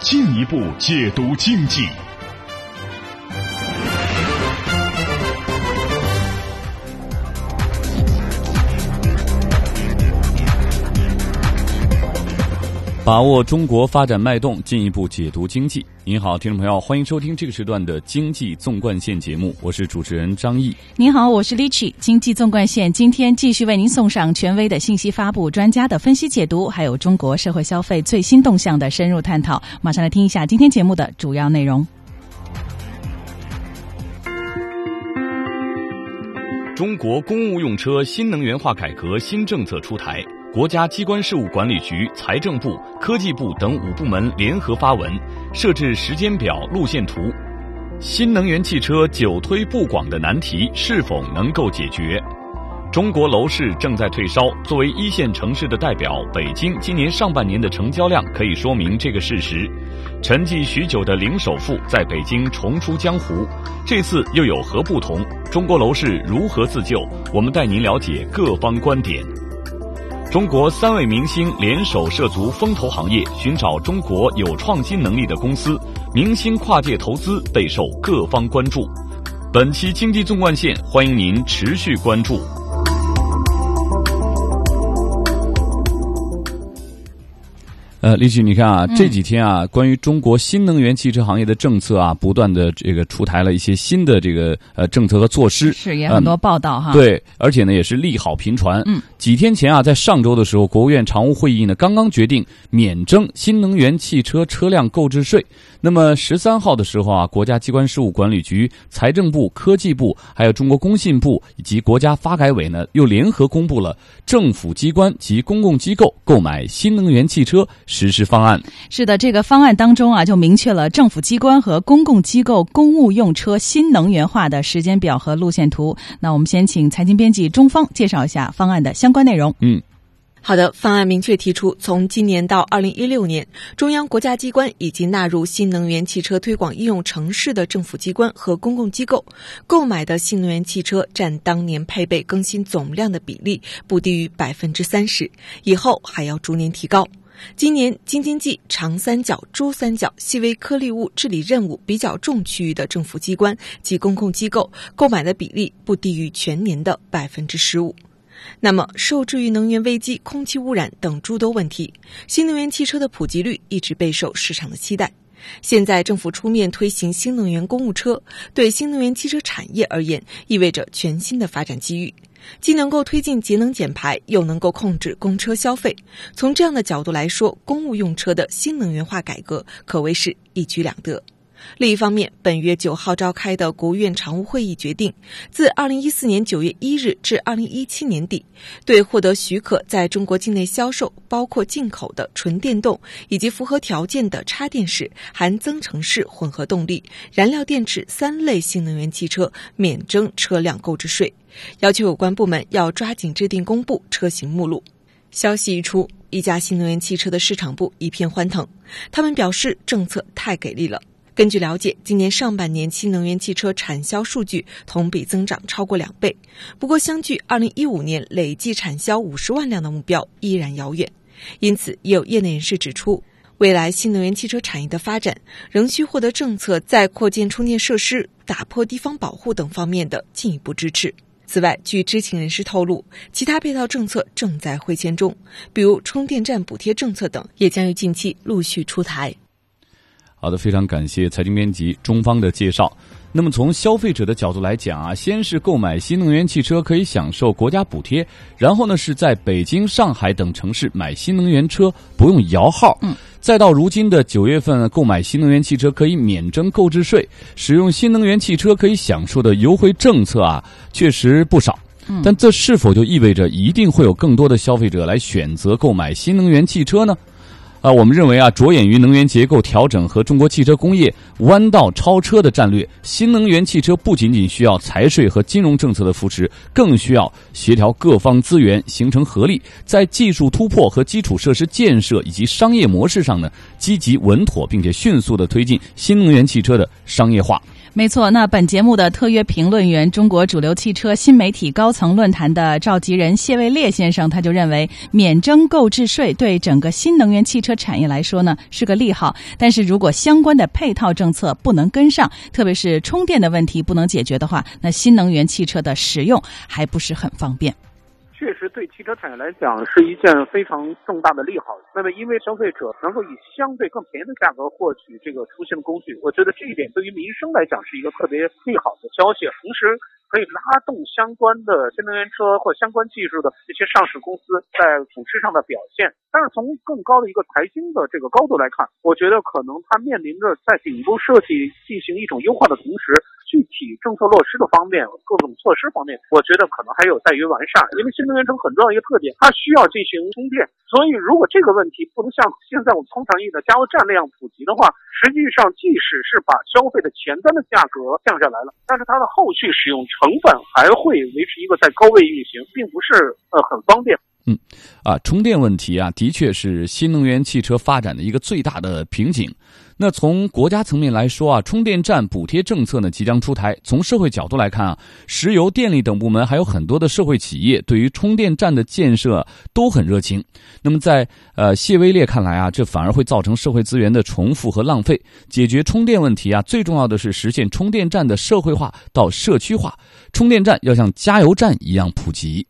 进一步解读经济。把握中国发展脉动，进一步解读经济。您好，听众朋友，欢迎收听这个时段的《经济纵贯线》节目，我是主持人张毅。您好，我是 Lichi 经济纵贯线今天继续为您送上权威的信息发布、专家的分析解读，还有中国社会消费最新动向的深入探讨。马上来听一下今天节目的主要内容。中国公务用车新能源化改革新政策出台。国家机关事务管理局、财政部、科技部等五部门联合发文，设置时间表、路线图。新能源汽车久推不广的难题是否能够解决？中国楼市正在退烧，作为一线城市的代表，北京今年上半年的成交量可以说明这个事实。沉寂许久的零首付在北京重出江湖，这次又有何不同？中国楼市如何自救？我们带您了解各方观点。中国三位明星联手涉足风投行业，寻找中国有创新能力的公司。明星跨界投资备受各方关注。本期经济纵贯线，欢迎您持续关注。呃，李旭，你看啊，这几天啊，关于中国新能源汽车行业的政策啊，不断的这个出台了一些新的这个呃政策和措施，是也很多报道哈。对，而且呢，也是利好频传。嗯，几天前啊，在上周的时候，国务院常务会议呢，刚刚决定免征新能源汽车车辆购置税。那么十三号的时候啊，国家机关事务管理局、财政部、科技部，还有中国工信部以及国家发改委呢，又联合公布了政府机关及公共机构购买新能源汽车实施方案。是的，这个方案当中啊，就明确了政府机关和公共机构公务用车新能源化的时间表和路线图。那我们先请财经编辑钟方介绍一下方案的相关内容。嗯。好的，方案明确提出，从今年到二零一六年，中央国家机关以及纳入新能源汽车推广应用城市的政府机关和公共机构购买的新能源汽车占当年配备更新总量的比例不低于百分之三十，以后还要逐年提高。今年京津冀、长三角、珠三角细微颗粒物治理任务比较重区域的政府机关及公共机构购买的比例不低于全年的百分之十五。那么，受制于能源危机、空气污染等诸多问题，新能源汽车的普及率一直备受市场的期待。现在政府出面推行新能源公务车，对新能源汽车产业而言，意味着全新的发展机遇，既能够推进节能减排，又能够控制公车消费。从这样的角度来说，公务用车的新能源化改革可谓是一举两得。另一方面，本月九号召开的国务院常务会议决定，自二零一四年九月一日至二零一七年底，对获得许可在中国境内销售（包括进口的纯电动以及符合条件的插电式、含增程式混合动力、燃料电池三类新能源汽车）免征车辆购置税，要求有关部门要抓紧制定公布车型目录。消息一出，一家新能源汽车的市场部一片欢腾，他们表示政策太给力了。根据了解，今年上半年新能源汽车产销数据同比增长超过两倍。不过，相距二零一五年累计产销五十万辆的目标依然遥远。因此，也有业内人士指出，未来新能源汽车产业的发展仍需获得政策在扩建充电设施、打破地方保护等方面的进一步支持。此外，据知情人士透露，其他配套政策正在会签中，比如充电站补贴政策等，也将于近期陆续出台。好的，非常感谢财经编辑中方的介绍。那么从消费者的角度来讲啊，先是购买新能源汽车可以享受国家补贴，然后呢是在北京、上海等城市买新能源车不用摇号，嗯，再到如今的九月份购买新能源汽车可以免征购置税，使用新能源汽车可以享受的优惠政策啊，确实不少。但这是否就意味着一定会有更多的消费者来选择购买新能源汽车呢？啊，我们认为啊，着眼于能源结构调整和中国汽车工业弯道超车的战略，新能源汽车不仅仅需要财税和金融政策的扶持，更需要协调各方资源，形成合力，在技术突破和基础设施建设以及商业模式上呢，积极稳妥并且迅速的推进新能源汽车的商业化。没错，那本节目的特约评论员、中国主流汽车新媒体高层论坛的召集人谢卫烈先生，他就认为，免征购置税对整个新能源汽车产业来说呢是个利好，但是如果相关的配套政策不能跟上，特别是充电的问题不能解决的话，那新能源汽车的使用还不是很方便。确实对汽车产业来讲是一件非常重大的利好。那么，因为消费者能够以相对更便宜的价格获取这个出行的工具，我觉得这一点对于民生来讲是一个特别利好的消息。同时，可以拉动相关的新能源车或相关技术的这些上市公司在股市上的表现。但是，从更高的一个财经的这个高度来看，我觉得可能它面临着在顶部设计进行一种优化的同时。具体政策落实的方面，各种措施方面，我觉得可能还有待于完善。因为新能源车很重要一个特点，它需要进行充电，所以如果这个问题不能像现在我们通常意义的加油站那样普及的话，实际上即使是把消费的前端的价格降下来了，但是它的后续使用成本还会维持一个在高位运行，并不是呃很方便。嗯，啊，充电问题啊，的确是新能源汽车发展的一个最大的瓶颈。那从国家层面来说啊，充电站补贴政策呢即将出台。从社会角度来看啊，石油、电力等部门还有很多的社会企业对于充电站的建设都很热情。那么在呃谢威烈看来啊，这反而会造成社会资源的重复和浪费。解决充电问题啊，最重要的是实现充电站的社会化到社区化，充电站要像加油站一样普及。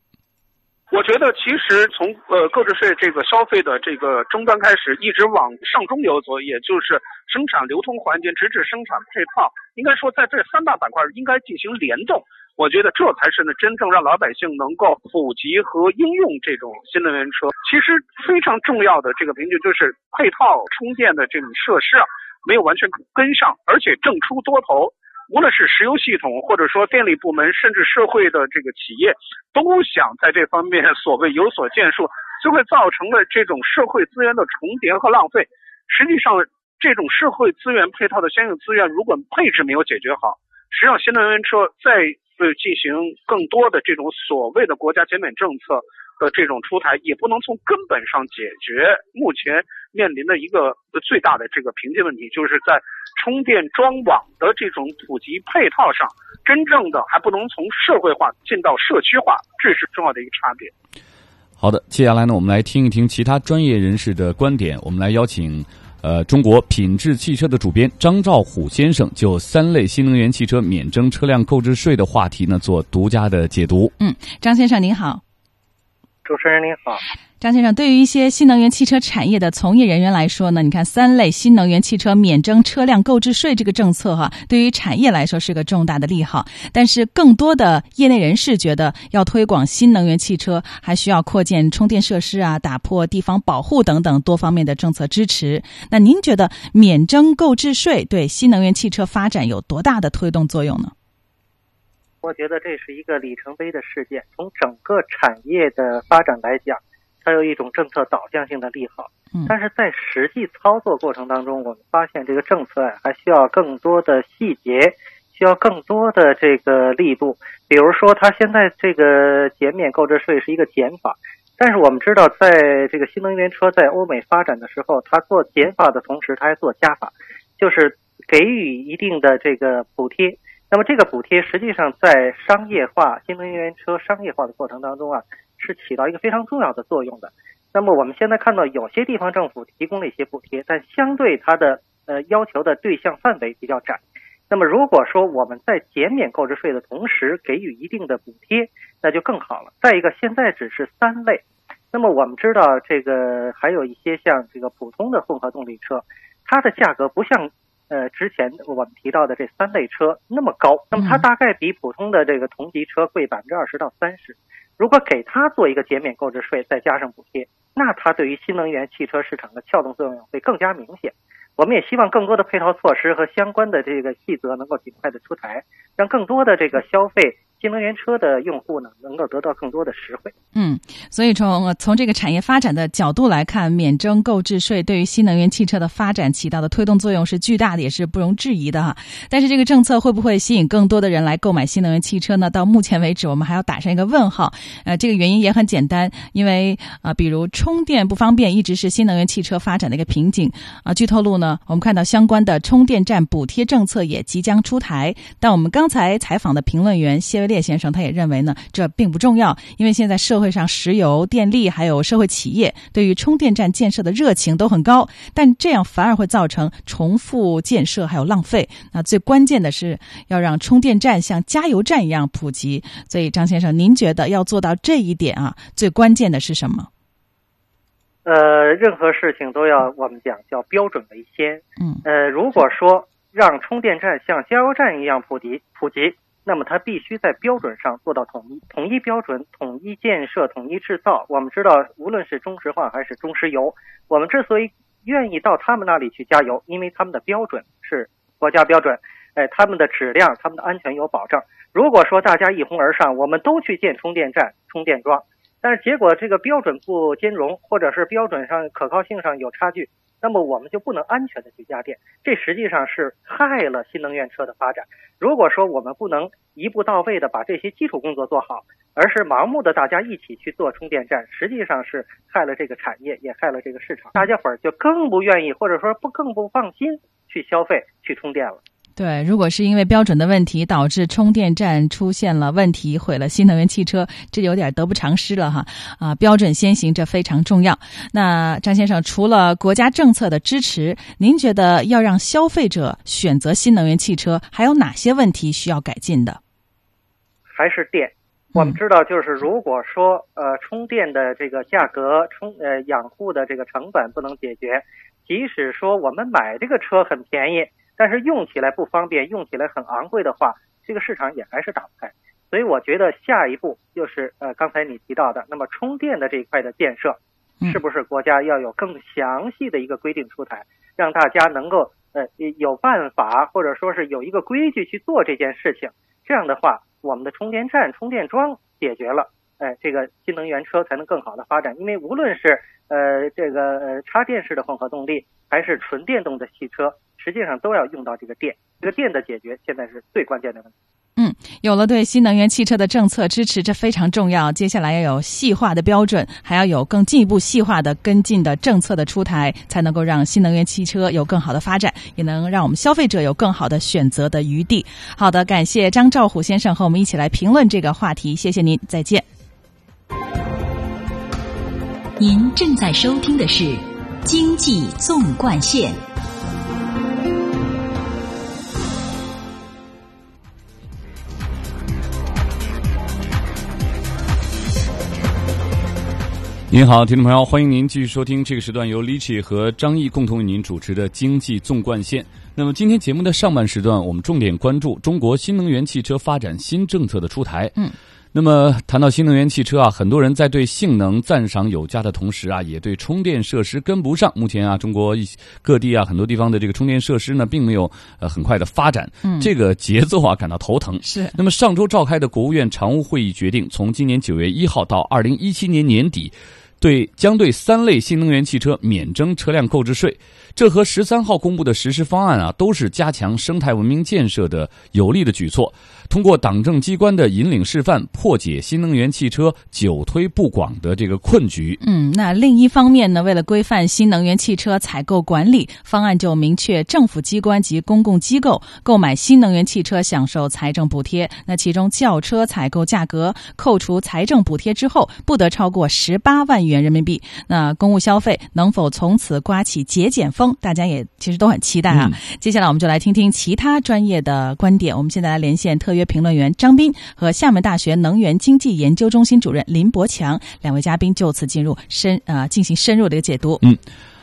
我觉得，其实从呃购置税这个消费的这个终端开始，一直往上中游走，也就是生产流通环节，直至生产配套，应该说在这三大板块应该进行联动。我觉得这才是呢真正让老百姓能够普及和应用这种新能源车。其实非常重要的这个瓶颈就是配套充电的这种设施啊，没有完全跟上，而且正出多头。无论是石油系统，或者说电力部门，甚至社会的这个企业，都想在这方面所谓有所建树，就会造成了这种社会资源的重叠和浪费。实际上，这种社会资源配套的相应资源，如果配置没有解决好，实际上新能源车在呃进行更多的这种所谓的国家减免政策。的这种出台也不能从根本上解决目前面临的一个最大的这个瓶颈问题，就是在充电桩网的这种普及配套上，真正的还不能从社会化进到社区化，这是重要的一个差别。好的，接下来呢，我们来听一听其他专业人士的观点。我们来邀请呃中国品质汽车的主编张兆虎先生就三类新能源汽车免征车辆购置税的话题呢做独家的解读。嗯，张先生您好。主持人您好，张先生，对于一些新能源汽车产业的从业人员来说呢，你看三类新能源汽车免征车辆购置税这个政策哈，对于产业来说是个重大的利好。但是更多的业内人士觉得，要推广新能源汽车，还需要扩建充电设施啊，打破地方保护等等多方面的政策支持。那您觉得免征购置税对新能源汽车发展有多大的推动作用呢？我觉得这是一个里程碑的事件。从整个产业的发展来讲，它有一种政策导向性的利好。嗯，但是在实际操作过程当中，我们发现这个政策还需要更多的细节，需要更多的这个力度。比如说，它现在这个减免购置税是一个减法，但是我们知道，在这个新能源车在欧美发展的时候，它做减法的同时，它还做加法，就是给予一定的这个补贴。那么这个补贴实际上在商业化新能源车商业化的过程当中啊，是起到一个非常重要的作用的。那么我们现在看到有些地方政府提供了一些补贴，但相对它的呃要求的对象范围比较窄。那么如果说我们在减免购置税的同时给予一定的补贴，那就更好了。再一个，现在只是三类，那么我们知道这个还有一些像这个普通的混合动力车，它的价格不像。呃，之前我们提到的这三类车那么高，那么它大概比普通的这个同级车贵百分之二十到三十。如果给它做一个减免购置税，再加上补贴，那它对于新能源汽车市场的撬动作用会更加明显。我们也希望更多的配套措施和相关的这个细则能够尽快的出台，让更多的这个消费新能源车的用户呢，能够得到更多的实惠。嗯，所以从从这个产业发展的角度来看，免征购置税对于新能源汽车的发展起到的推动作用是巨大的，也是不容置疑的哈。但是这个政策会不会吸引更多的人来购买新能源汽车呢？到目前为止，我们还要打上一个问号。呃，这个原因也很简单，因为啊，比如充电不方便，一直是新能源汽车发展的一个瓶颈啊。据透露呢，我们看到相关的充电站补贴政策也即将出台，但我们刚才采访的评论员谢维烈先生，他也认为呢，这并不重要，因为现在社会上石油、电力还有社会企业对于充电站建设的热情都很高，但这样反而会造成重复建设还有浪费。那最关键的是要让充电站像加油站一样普及。所以，张先生，您觉得要做到这一点啊，最关键的是什么？呃，任何事情都要我们讲叫标准为先。嗯，呃，如果说让充电站像加油站一样普及普及，那么它必须在标准上做到统一，统一标准，统一建设，统一制造。我们知道，无论是中石化还是中石油，我们之所以愿意到他们那里去加油，因为他们的标准是国家标准，哎，他们的质量、他们的安全有保障。如果说大家一哄而上，我们都去建充电站、充电桩。但是结果这个标准不兼容，或者是标准上可靠性上有差距，那么我们就不能安全的去加电，这实际上是害了新能源车的发展。如果说我们不能一步到位的把这些基础工作做好，而是盲目的大家一起去做充电站，实际上是害了这个产业，也害了这个市场。大家伙儿就更不愿意，或者说不更不放心去消费去充电了。对，如果是因为标准的问题导致充电站出现了问题，毁了新能源汽车，这有点得不偿失了哈。啊，标准先行，这非常重要。那张先生，除了国家政策的支持，您觉得要让消费者选择新能源汽车，还有哪些问题需要改进的？还是电。我们知道，就是如果说呃充电的这个价格、充呃养护的这个成本不能解决，即使说我们买这个车很便宜。但是用起来不方便，用起来很昂贵的话，这个市场也还是打不开。所以我觉得下一步就是呃，刚才你提到的，那么充电的这一块的建设，是不是国家要有更详细的一个规定出台，让大家能够呃有办法，或者说是有一个规矩去做这件事情。这样的话，我们的充电站、充电桩解决了，哎，这个新能源车才能更好的发展。因为无论是呃这个呃插电式的混合动力，还是纯电动的汽车。实际上都要用到这个电，这个电的解决现在是最关键的问题。嗯，有了对新能源汽车的政策支持，这非常重要。接下来要有细化的标准，还要有更进一步细化的跟进的政策的出台，才能够让新能源汽车有更好的发展，也能让我们消费者有更好的选择的余地。好的，感谢张兆虎先生和我们一起来评论这个话题，谢谢您，再见。您正在收听的是《经济纵贯线》。您好，听众朋友，欢迎您继续收听这个时段由 h i 和张毅共同为您主持的《经济纵贯线》。那么今天节目的上半时段，我们重点关注中国新能源汽车发展新政策的出台。嗯，那么谈到新能源汽车啊，很多人在对性能赞赏有加的同时啊，也对充电设施跟不上。目前啊，中国一各地啊，很多地方的这个充电设施呢，并没有呃很快的发展。嗯，这个节奏啊，感到头疼。是。那么上周召开的国务院常务会议决定，从今年九月一号到二零一七年年底。对，将对三类新能源汽车免征车辆购置税。这和十三号公布的实施方案啊，都是加强生态文明建设的有力的举措。通过党政机关的引领示范，破解新能源汽车久推不广的这个困局。嗯，那另一方面呢，为了规范新能源汽车采购管理，方案就明确政府机关及公共机构购买新能源汽车享受财政补贴。那其中轿车采购价格扣除财政补贴之后，不得超过十八万元人民币。那公务消费能否从此刮起节俭风？大家也其实都很期待啊。接下来我们就来听听其他专业的观点。我们现在来连线特约。评论员张斌和厦门大学能源经济研究中心主任林伯强两位嘉宾就此进入深啊进行深入的一个解读。嗯，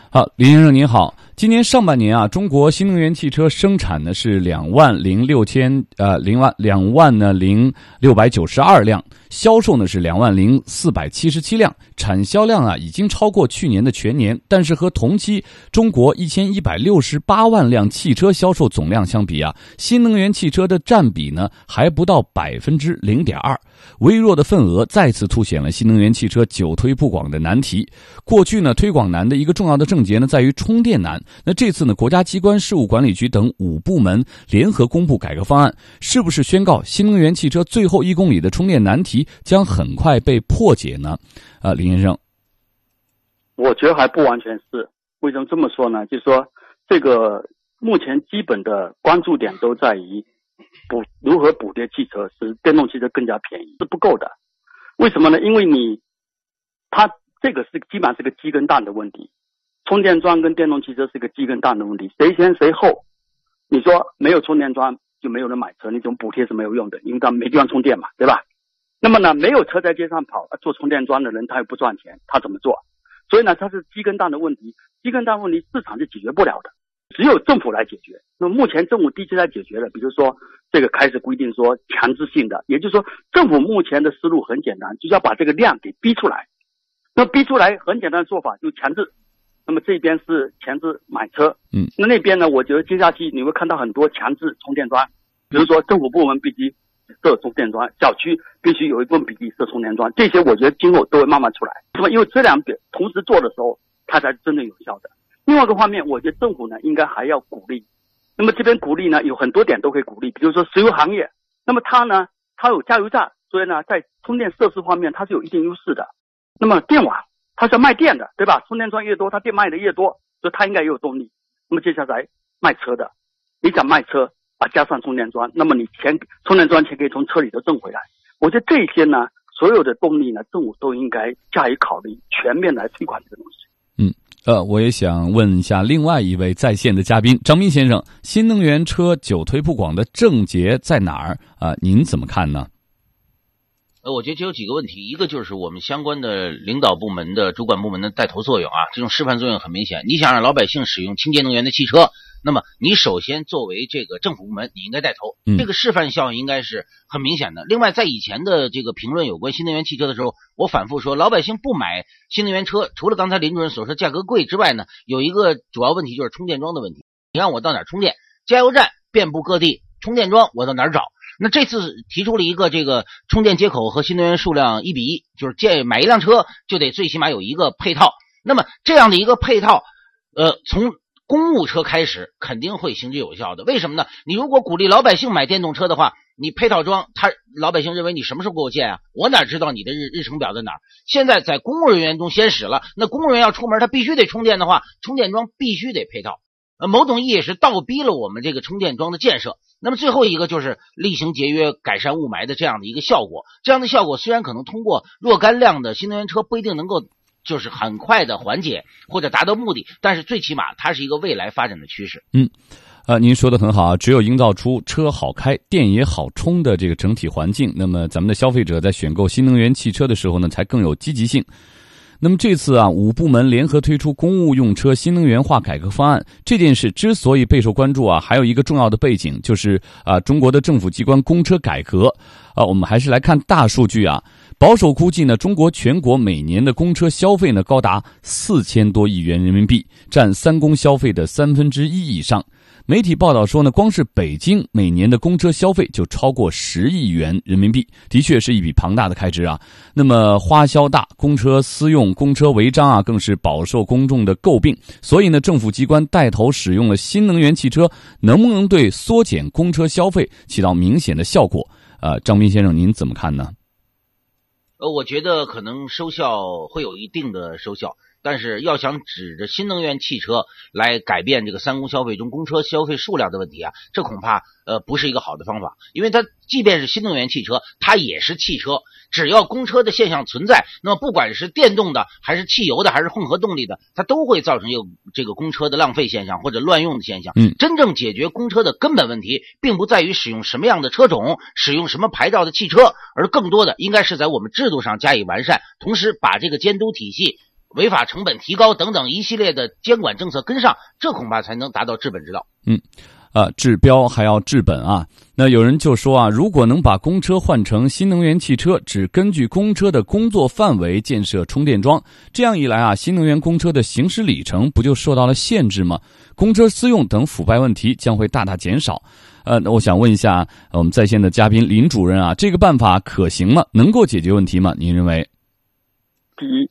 好，林先生您好。今年上半年啊，中国新能源汽车生产呢是两万零六千呃零万两万呢零六百九十二辆，销售呢是两万零四百七十七辆，产销量啊已经超过去年的全年，但是和同期中国一千一百六十八万辆汽车销售总量相比啊，新能源汽车的占比呢还不到百分之零点二，微弱的份额再次凸显了新能源汽车久推不广的难题。过去呢推广难的一个重要的症结呢在于充电难，那这次呢国家机关事务管理局等五部门联合公布改革方案，是不是宣告新能源汽车最后一公里的充电难题将很快被破解呢？啊，林先生，我觉得还不完全是。为什么这么说呢？就是说，这个目前基本的关注点都在于补如何补贴汽车，使电动汽车更加便宜是不够的。为什么呢？因为你它这个是基本上是个鸡跟蛋的问题，充电桩跟电动汽车是个鸡跟蛋的问题，谁先谁后？你说没有充电桩就没有人买车，那种补贴是没有用的，因为他没地方充电嘛，对吧？那么呢，没有车在街上跑，做充电桩的人他又不赚钱，他怎么做？所以呢，它是鸡跟蛋的问题，鸡跟蛋问题市场是解决不了的，只有政府来解决。那么目前政府的确在解决了，比如说这个开始规定说强制性的，也就是说政府目前的思路很简单，就是要把这个量给逼出来。那逼出来很简单的做法就强制。那么这边是强制买车，嗯，那那边呢？我觉得接下去你会看到很多强制充电桩，比如说政府部门必须设充电桩，小区必须有一部分比例设充电桩，这些我觉得今后都会慢慢出来，那么？因为这两点同时做的时候，它才是真正有效的。另外一个方面，我觉得政府呢应该还要鼓励，那么这边鼓励呢有很多点都可以鼓励，比如说石油行业，那么它呢它有加油站，所以呢在充电设施方面它是有一定优势的。那么电网。它是要卖电的，对吧？充电桩越多，它电卖的越多，所以它应该也有动力。那么接下来卖车的，你想卖车啊，加上充电桩，那么你钱充电桩钱可以从车里头挣回来。我觉得这些呢，所有的动力呢，政府都应该加以考虑，全面来推广这个东西。呃，我也想问一下另外一位在线的嘉宾张斌先生，新能源车久推不广的症结在哪儿啊？您怎么看呢？呃，我觉得这有几个问题，一个就是我们相关的领导部门的主管部门的带头作用啊，这种示范作用很明显。你想让老百姓使用清洁能源的汽车，那么你首先作为这个政府部门，你应该带头，这个示范效应应该是很明显的。另外，在以前的这个评论有关新能源汽车的时候，我反复说，老百姓不买新能源车，除了刚才林主任所说价格贵之外呢，有一个主要问题就是充电桩的问题。你让我到哪充电？加油站遍布各地，充电桩我到哪儿找？那这次提出了一个这个充电接口和新能源数量一比一，就是建买一辆车就得最起码有一个配套。那么这样的一个配套，呃，从公务车开始肯定会行之有效的。为什么呢？你如果鼓励老百姓买电动车的话，你配套装，他老百姓认为你什么时候给我建啊？我哪知道你的日日程表在哪儿？现在在公务人员中先使了，那公务员要出门，他必须得充电的话，充电桩必须得配套。呃，某种意义是倒逼了我们这个充电桩的建设。那么最后一个就是厉行节约、改善雾霾的这样的一个效果。这样的效果虽然可能通过若干辆的新能源车不一定能够就是很快的缓解或者达到目的，但是最起码它是一个未来发展的趋势。嗯，呃，您说的很好啊，只有营造出车好开、电也好充的这个整体环境，那么咱们的消费者在选购新能源汽车的时候呢，才更有积极性。那么这次啊，五部门联合推出公务用车新能源化改革方案这件事之所以备受关注啊，还有一个重要的背景就是啊，中国的政府机关公车改革啊，我们还是来看大数据啊，保守估计呢，中国全国每年的公车消费呢高达四千多亿元人民币，占三公消费的三分之一以上。媒体报道说呢，光是北京每年的公车消费就超过十亿元人民币，的确是一笔庞大的开支啊。那么花销大，公车私用、公车违章啊，更是饱受公众的诟病。所以呢，政府机关带头使用了新能源汽车，能不能对缩减公车消费起到明显的效果？呃，张斌先生，您怎么看呢？呃，我觉得可能收效会有一定的收效。但是要想指着新能源汽车来改变这个三公消费中公车消费数量的问题啊，这恐怕呃不是一个好的方法，因为它即便是新能源汽车，它也是汽车，只要公车的现象存在，那么不管是电动的还是汽油的还是混合动力的，它都会造成有这个公车的浪费现象或者乱用的现象。嗯，真正解决公车的根本问题，并不在于使用什么样的车种，使用什么牌照的汽车，而更多的应该是在我们制度上加以完善，同时把这个监督体系。违法成本提高等等一系列的监管政策跟上，这恐怕才能达到治本之道。嗯。啊，治标还要治本啊！那有人就说啊，如果能把公车换成新能源汽车，只根据公车的工作范围建设充电桩，这样一来啊，新能源公车的行驶里程不就受到了限制吗？公车私用等腐败问题将会大大减少。呃，那我想问一下我们在线的嘉宾林主任啊，这个办法可行吗？能够解决问题吗？您认为？第一，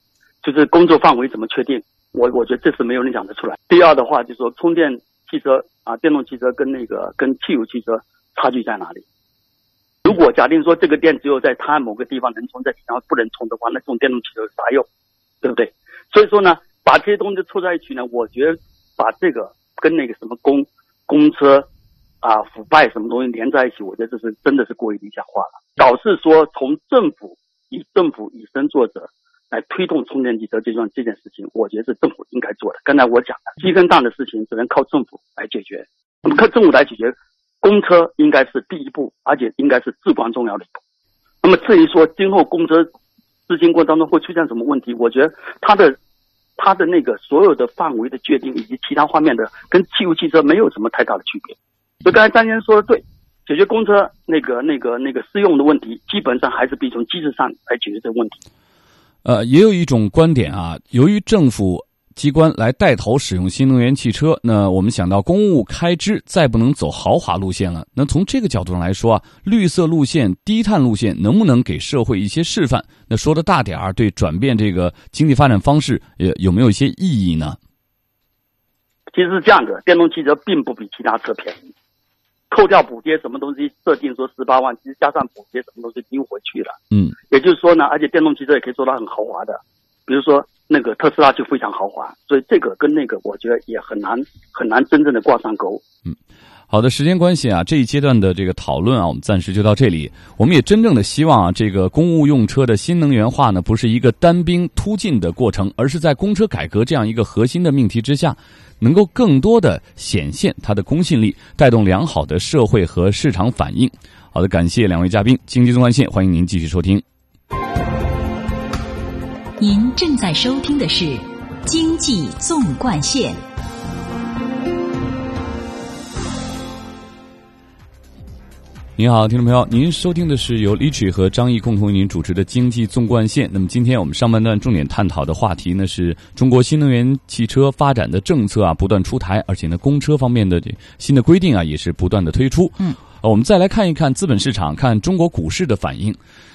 就是工作范围怎么确定？我我觉得这是没有人讲得出来。第二的话，就是说充电汽车。啊，电动汽车跟那个跟汽油汽车差距在哪里？如果假定说这个电只有在它某个地方能充，在其他不能充的话，那这种电动汽车有啥用？对不对？所以说呢，把这些东西凑在一起呢，我觉得把这个跟那个什么公公车啊腐败什么东西连在一起，我觉得这是真的是过于理想化了，导致说从政府以政府以身作则。来推动充电汽车这桩这件事情，我觉得是政府应该做的。刚才我讲的鸡跟蛋的事情，只能靠政府来解决。那么靠政府来解决，公车应该是第一步，而且应该是至关重要的。那么至于说今后公车施行过程当中会出现什么问题，我觉得它的它的那个所有的范围的决定以及其他方面的，跟汽油汽车没有什么太大的区别。所以刚才张先生说的对，解决公车那个那个那个适用的问题，基本上还是必须从机制上来解决这个问题。呃，也有一种观点啊，由于政府机关来带头使用新能源汽车，那我们想到公务开支再不能走豪华路线了。那从这个角度上来说啊，绿色路线、低碳路线能不能给社会一些示范？那说的大点儿，对转变这个经济发展方式，有有没有一些意义呢？其实是这样的，电动汽车并不比其他车便宜。扣掉补贴，什么东西设定说十八万，其实加上补贴，什么东西丢回去了。嗯，也就是说呢，而且电动汽车也可以做到很豪华的，比如说那个特斯拉就非常豪华，所以这个跟那个我觉得也很难很难真正的挂上钩。嗯，好的，时间关系啊，这一阶段的这个讨论啊，我们暂时就到这里。我们也真正的希望啊，这个公务用车的新能源化呢，不是一个单兵突进的过程，而是在公车改革这样一个核心的命题之下。能够更多的显现它的公信力，带动良好的社会和市场反应。好的，感谢两位嘉宾，经济纵贯线，欢迎您继续收听。您正在收听的是经济纵贯线。您好，听众朋友，您收听的是由李曲和张毅共同为您主持的《经济纵贯线》。那么，今天我们上半段重点探讨的话题呢，是中国新能源汽车发展的政策啊，不断出台，而且呢，公车方面的这新的规定啊，也是不断的推出。嗯，我们再来看一看资本市场，看中国股市的反应。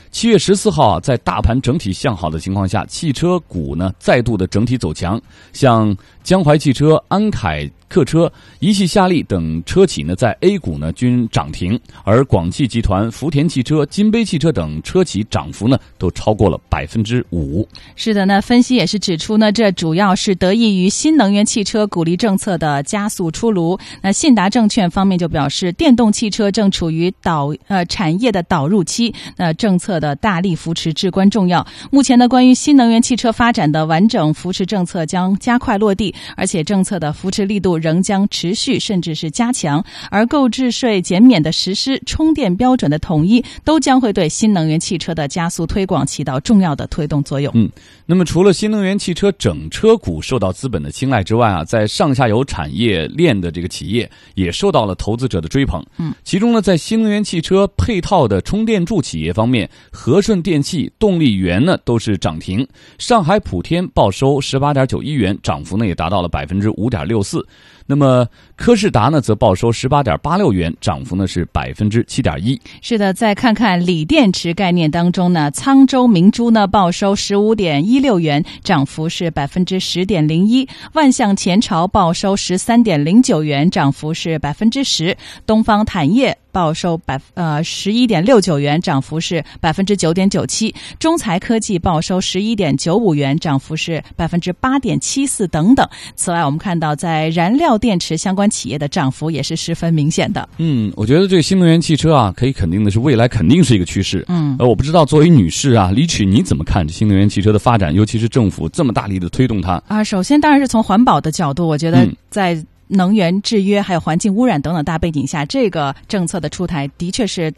七月十四号啊，在大盘整体向好的情况下，汽车股呢再度的整体走强，像江淮汽车、安凯。客车、一汽夏利等车企呢，在 A 股呢均涨停，而广汽集团、福田汽车、金杯汽车等车企涨幅呢都超过了百分之五。是的，那分析也是指出呢，这主要是得益于新能源汽车鼓励政策的加速出炉。那信达证券方面就表示，电动汽车正处于导呃产业的导入期，那政策的大力扶持至关重要。目前呢，关于新能源汽车发展的完整扶持政策将加快落地，而且政策的扶持力度。仍将持续，甚至是加强，而购置税减免的实施、充电标准的统一，都将会对新能源汽车的加速推广起到重要的推动作用。嗯，那么除了新能源汽车整车股受到资本的青睐之外啊，在上下游产业链的这个企业也受到了投资者的追捧。嗯，其中呢，在新能源汽车配套的充电柱企业方面，和顺电气、动力源呢都是涨停。上海普天报收十八点九一元，涨幅呢也达到了百分之五点六四。那么科士达呢，则报收十八点八六元，涨幅呢是百分之七点一。是的，再看看锂电池概念当中呢，沧州明珠呢报收十五点一六元，涨幅是百分之十点零一；万向前朝报收十三点零九元，涨幅是百分之十；东方坦业。报收百呃十一点六九元，涨幅是百分之九点九七。中材科技报收十一点九五元，涨幅是百分之八点七四等等。此外，我们看到在燃料电池相关企业的涨幅也是十分明显的。嗯，我觉得这个新能源汽车啊，可以肯定的是未来肯定是一个趋势。嗯，呃，我不知道作为女士啊，李曲你怎么看这新能源汽车的发展，尤其是政府这么大力的推动它啊？首先，当然是从环保的角度，我觉得在。能源制约还有环境污染等等大背景下，这个政策的出台的确是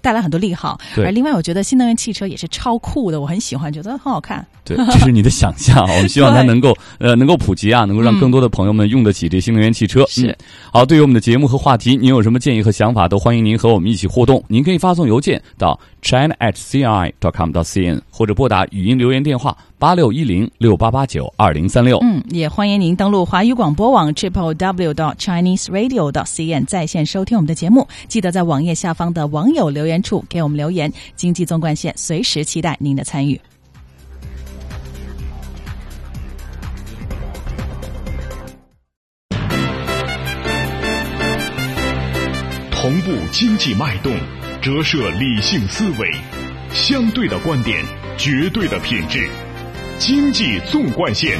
带来很多利好。对而另外，我觉得新能源汽车也是超酷的，我很喜欢，觉得很好看。对，这是你的想象，我们希望它能够呃能够普及啊，能够让更多的朋友们用得起这新能源汽车。是嗯，好，对于我们的节目和话题，您有什么建议和想法，都欢迎您和我们一起互动。您可以发送邮件到 china at ci dot com dot cn，或者拨打语音留言电话八六一零六八八九二零三六。嗯，也欢迎您登录华语广播网 triple w dot chinese radio dot cn 在线收听我们的节目。记得在网页下方的网友留言处给我们留言。经济纵贯线随时期待您的参与。同步经济脉动，折射理性思维，相对的观点，绝对的品质。经济纵贯线，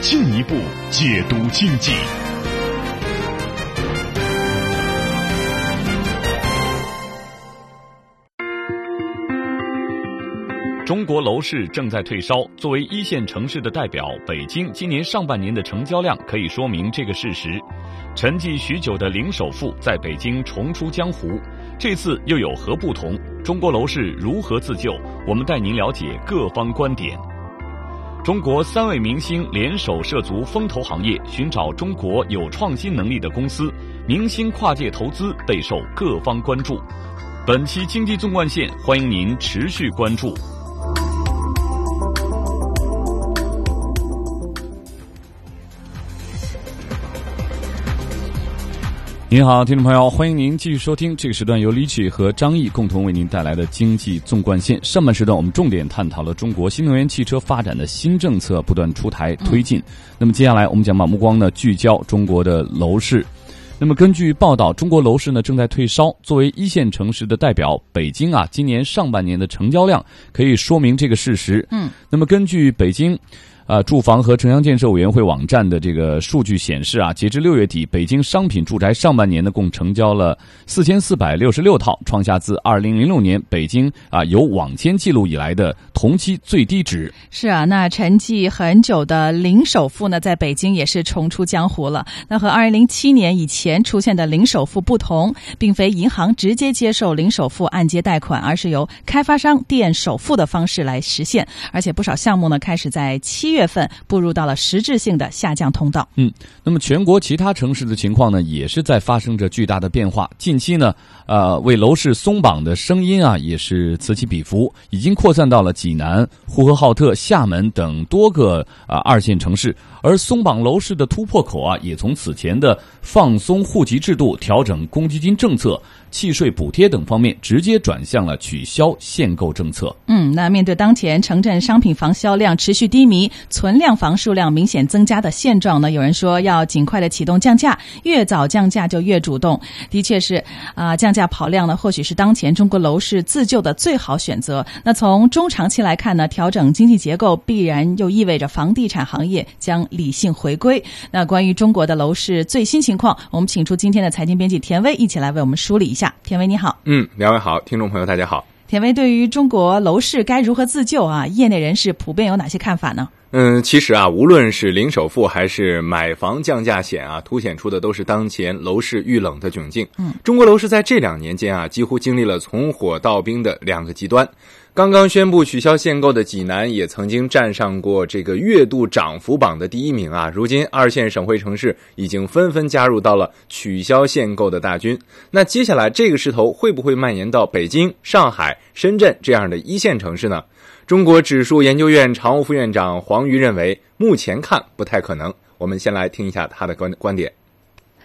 进一步解读经济。中国楼市正在退烧。作为一线城市的代表，北京今年上半年的成交量可以说明这个事实。沉寂许久的零首付在北京重出江湖，这次又有何不同？中国楼市如何自救？我们带您了解各方观点。中国三位明星联手涉足风投行业，寻找中国有创新能力的公司，明星跨界投资备受各方关注。本期经济纵贯线，欢迎您持续关注。您好，听众朋友，欢迎您继续收听这个时段由李曲和张毅共同为您带来的经济纵贯线。上半时段我们重点探讨了中国新能源汽车发展的新政策不断出台推进。那么接下来我们将把目光呢聚焦中国的楼市。那么根据报道，中国楼市呢正在退烧。作为一线城市的代表，北京啊今年上半年的成交量可以说明这个事实。嗯，那么根据北京。呃，住房和城乡建设委员会网站的这个数据显示啊，截至六月底，北京商品住宅上半年呢共成交了四千四百六十六套，创下自二零零六年北京啊有网签记录以来的同期最低值。是啊，那沉寂很久的零首付呢，在北京也是重出江湖了。那和二零零七年以前出现的零首付不同，并非银行直接接受零首付按揭贷款，而是由开发商垫首付的方式来实现。而且不少项目呢，开始在七月份步入到了实质性的下降通道。嗯，那么全国其他城市的情况呢，也是在发生着巨大的变化。近期呢，呃，为楼市松绑的声音啊，也是此起彼伏，已经扩散到了济南、呼和浩特、厦门等多个啊、呃、二线城市。而松绑楼市的突破口啊，也从此前的放松户籍制度、调整公积金政策、契税补贴等方面，直接转向了取消限购政策。嗯，那面对当前城镇商品房销量持续低迷、存量房数量明显增加的现状呢，有人说要尽快的启动降价，越早降价就越主动。的确是啊、降价跑量呢，或许是当前中国楼市自救的最好选择。那从中长期来看呢，调整经济结构必然又意味着房地产行业将理性回归。那关于中国的楼市最新情况，我们请出今天的财经编辑田威一起来为我们梳理一下。田威你好，嗯，两位好，听众朋友大家好。田威对于中国楼市该如何自救啊？业内人士普遍有哪些看法呢？嗯，其实啊，无论是零首付还是买房降价险啊，凸显出的都是当前楼市遇冷的窘境。嗯，中国楼市在这两年间啊，几乎经历了从火到冰的两个极端。刚刚宣布取消限购的济南，也曾经站上过这个月度涨幅榜的第一名啊。如今，二线省会城市已经纷纷加入到了取消限购的大军。那接下来，这个势头会不会蔓延到北京、上海、深圳这样的一线城市呢？中国指数研究院常务副院长黄瑜认为，目前看不太可能。我们先来听一下他的观观点。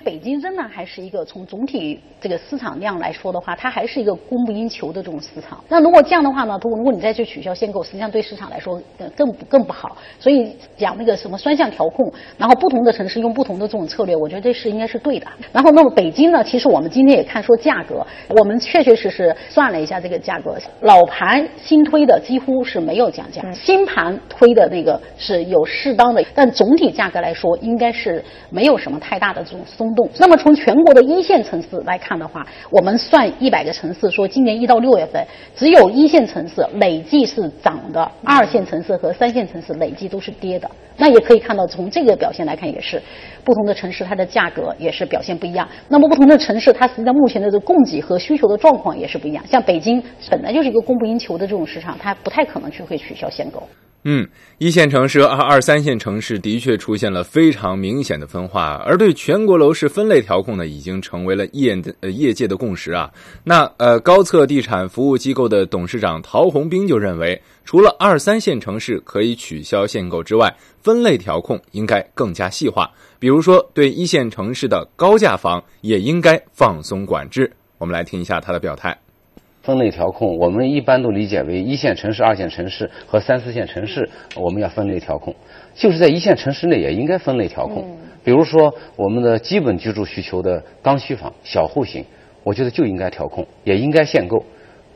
北京仍然还是一个从总体这个市场量来说的话，它还是一个供不应求的这种市场。那如果这样的话呢，如果如果你再去取消限购，实际上对市场来说更更不好。所以讲那个什么双向调控，然后不同的城市用不同的这种策略，我觉得这是应该是对的。然后那么北京呢，其实我们今天也看说价格，我们确确实实算了一下这个价格，老盘新推的几乎是没有降价，新盘推的那个是有适当的，但总体价格来说应该是没有什么太大的这种松动。那么从全国的一线城市来看的话，我们算一百个城市，说今年一到六月份，只有一线城市累计是涨的，二线城市和三线城市累计都是跌的。那也可以看到，从这个表现来看，也是不同的城市它的价格也是表现不一样。那么不同的城市，它实际上目前的这供给和需求的状况也是不一样。像北京本来就是一个供不应求的这种市场，它不太可能去会取消限购。嗯，一线城市和二二三线城市的确出现了非常明显的分化，而对全国楼市分类调控呢，已经成为了业呃业界的共识啊。那呃，高策地产服务机构的董事长陶红兵就认为，除了二三线城市可以取消限购之外，分类调控应该更加细化，比如说对一线城市的高价房也应该放松管制。我们来听一下他的表态。分类调控，我们一般都理解为一线城市、二线城市和三四线城市，我们要分类调控。就是在一线城市内也应该分类调控。比如说，我们的基本居住需求的刚需房、小户型，我觉得就应该调控，也应该限购。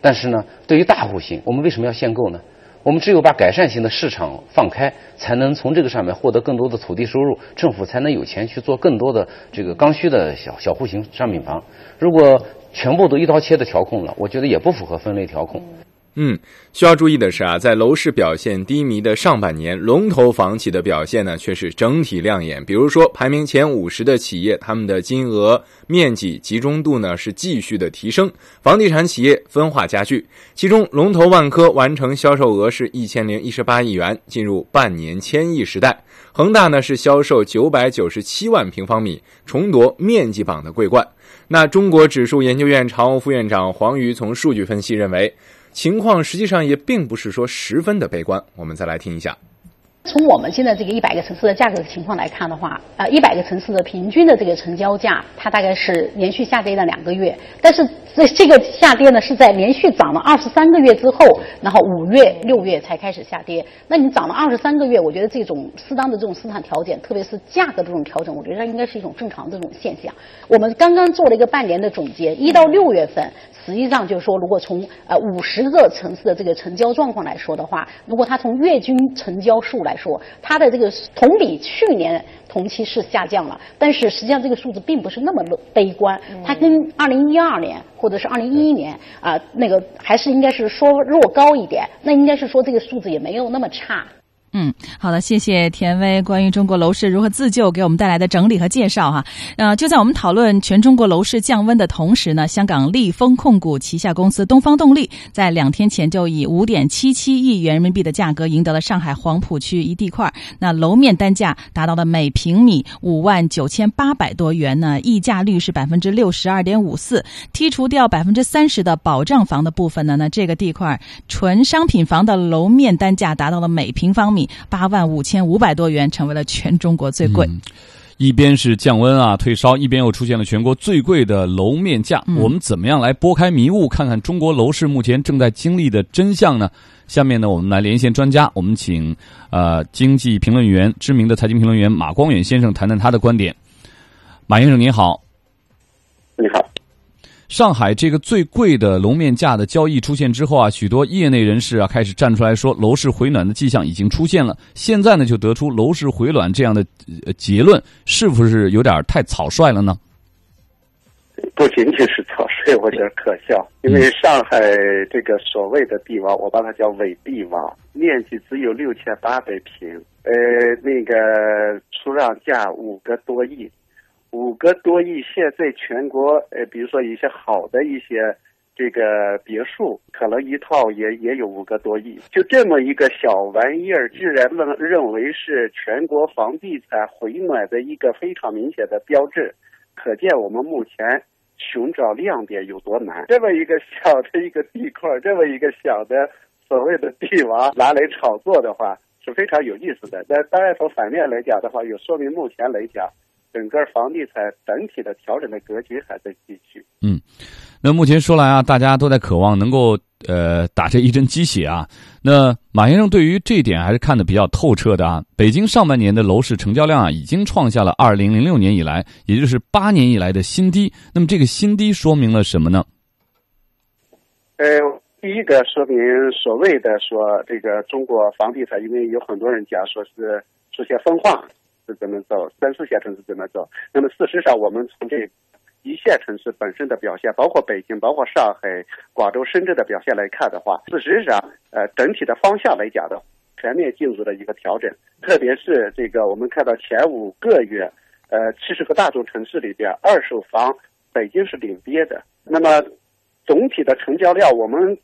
但是呢，对于大户型，我们为什么要限购呢？我们只有把改善型的市场放开，才能从这个上面获得更多的土地收入，政府才能有钱去做更多的这个刚需的小小户型商品房。如果全部都一刀切的调控了，我觉得也不符合分类调控。嗯需要注意的是啊，在楼市表现低迷的上半年，龙头房企的表现呢却是整体亮眼。比如说，排名前五十的企业，他们的金额、面积、集中度呢是继续的提升。房地产企业分化加剧，其中龙头万科完成销售额是一千零一十八亿元，进入半年千亿时代。恒大呢是销售九百九十七万平方米，重夺面积榜的桂冠。那中国指数研究院常务副院长黄瑜从数据分析认为。情况实际上也并不是说十分的悲观，我们再来听一下。从我们现在这个一百个城市的价格的情况来看的话，呃，一百个城市的平均的这个成交价，它大概是连续下跌了两个月，但是这这个下跌呢是在连续涨了二十三个月之后，然后五月、六月才开始下跌。那你涨了二十三个月，我觉得这种适当的这种市场调整，特别是价格的这种调整，我觉得它应该是一种正常的这种现象。我们刚刚做了一个半年的总结，一到六月份。实际上就是说，如果从呃五十个城市的这个成交状况来说的话，如果它从月均成交数来说，它的这个同比去年同期是下降了，但是实际上这个数字并不是那么悲观，它跟二零一二年或者是二零一一年啊那个还是应该是说弱高一点，那应该是说这个数字也没有那么差。嗯，好的，谢谢田威关于中国楼市如何自救给我们带来的整理和介绍哈。呃，就在我们讨论全中国楼市降温的同时呢，香港利丰控股旗下公司东方动力在两天前就以五点七七亿元人民币的价格赢得了上海黄浦区一地块，那楼面单价达到了每平米五万九千八百多元呢，溢价率是百分之六十二点五四，剔除掉百分之三十的保障房的部分呢，那这个地块纯商品房的楼面单价达到了每平方米。八万五千五百多元，成为了全中国最贵。一边是降温啊退烧，一边又出现了全国最贵的楼面价。我们怎么样来拨开迷雾，看看中国楼市目前正在经历的真相呢？下面呢，我们来连线专家，我们请呃经济评论员、知名的财经评论员马光远先生谈谈他的观点。马先生您好，你好。上海这个最贵的楼面价的交易出现之后啊，许多业内人士啊开始站出来说，楼市回暖的迹象已经出现了。现在呢，就得出楼市回暖这样的结论，是不是有点太草率了呢？不仅仅是草率，我觉得可笑。因为上海这个所谓的地王，我把它叫伪地王，面积只有六千八百平，呃，那个出让价五个多亿。五个多亿，现在全国呃，比如说一些好的一些这个别墅，可能一套也也有五个多亿。就这么一个小玩意儿，居然认认为是全国房地产回暖的一个非常明显的标志，可见我们目前寻找亮点有多难。这么一个小的一个地块，这么一个小的所谓的地王拿来炒作的话，是非常有意思的。但当然从反面来讲的话，也说明目前来讲。整个房地产整体的调整的格局还在继续。嗯，那目前说来啊，大家都在渴望能够呃打这一针鸡血啊。那马先生对于这一点还是看得比较透彻的啊。北京上半年的楼市成交量啊，已经创下了二零零六年以来，也就是八年以来的新低。那么这个新低说明了什么呢？呃，第一个说明所谓的说这个中国房地产，因为有很多人讲说是出现分化。是怎么走，三四线城市怎么走。那么事实上，我们从这一线城市本身的表现，包括北京、包括上海、广州、深圳的表现来看的话，事实上，呃，整体的方向来讲的，全面进入了一个调整。特别是这个，我们看到前五个月，呃，七十个大中城市里边，二手房北京是领跌的。那么总体的成交量，我们。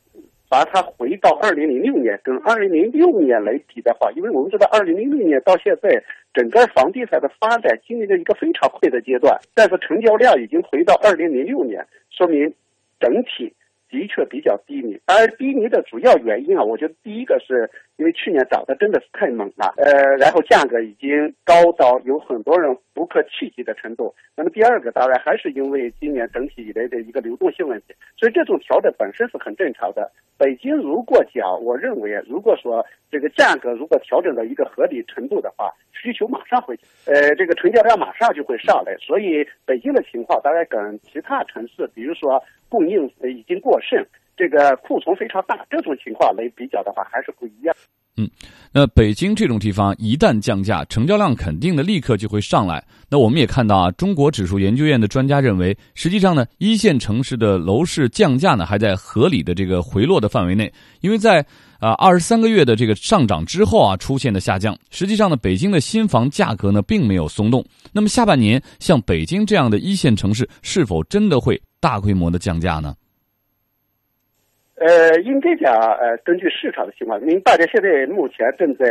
把它回到二零零六年，跟二零零六年来比的话，因为我们知道二零零六年到现在，整个房地产的发展经历了一个非常快的阶段，但是成交量已经回到二零零六年，说明整体。的确比较低迷，而低迷的主要原因啊，我觉得第一个是因为去年涨得真的是太猛了，呃，然后价格已经高到有很多人不可企及的程度。那么第二个当然还是因为今年整体以来的一个流动性问题，所以这种调整本身是很正常的。北京如果讲，我认为如果说这个价格如果调整到一个合理程度的话，需求马上会，呃，这个成交量马上就会上来。所以北京的情况大概跟其他城市，比如说。供应已经过剩，这个库存非常大，这种情况来比较的话，还是不一样。嗯，那北京这种地方一旦降价，成交量肯定的立刻就会上来。那我们也看到啊，中国指数研究院的专家认为，实际上呢，一线城市的楼市降价呢还在合理的这个回落的范围内，因为在啊二十三个月的这个上涨之后啊出现的下降。实际上呢，北京的新房价格呢并没有松动。那么下半年像北京这样的一线城市，是否真的会？大规模的降价呢？呃，应该讲，呃，根据市场的情况，您大家现在目前正在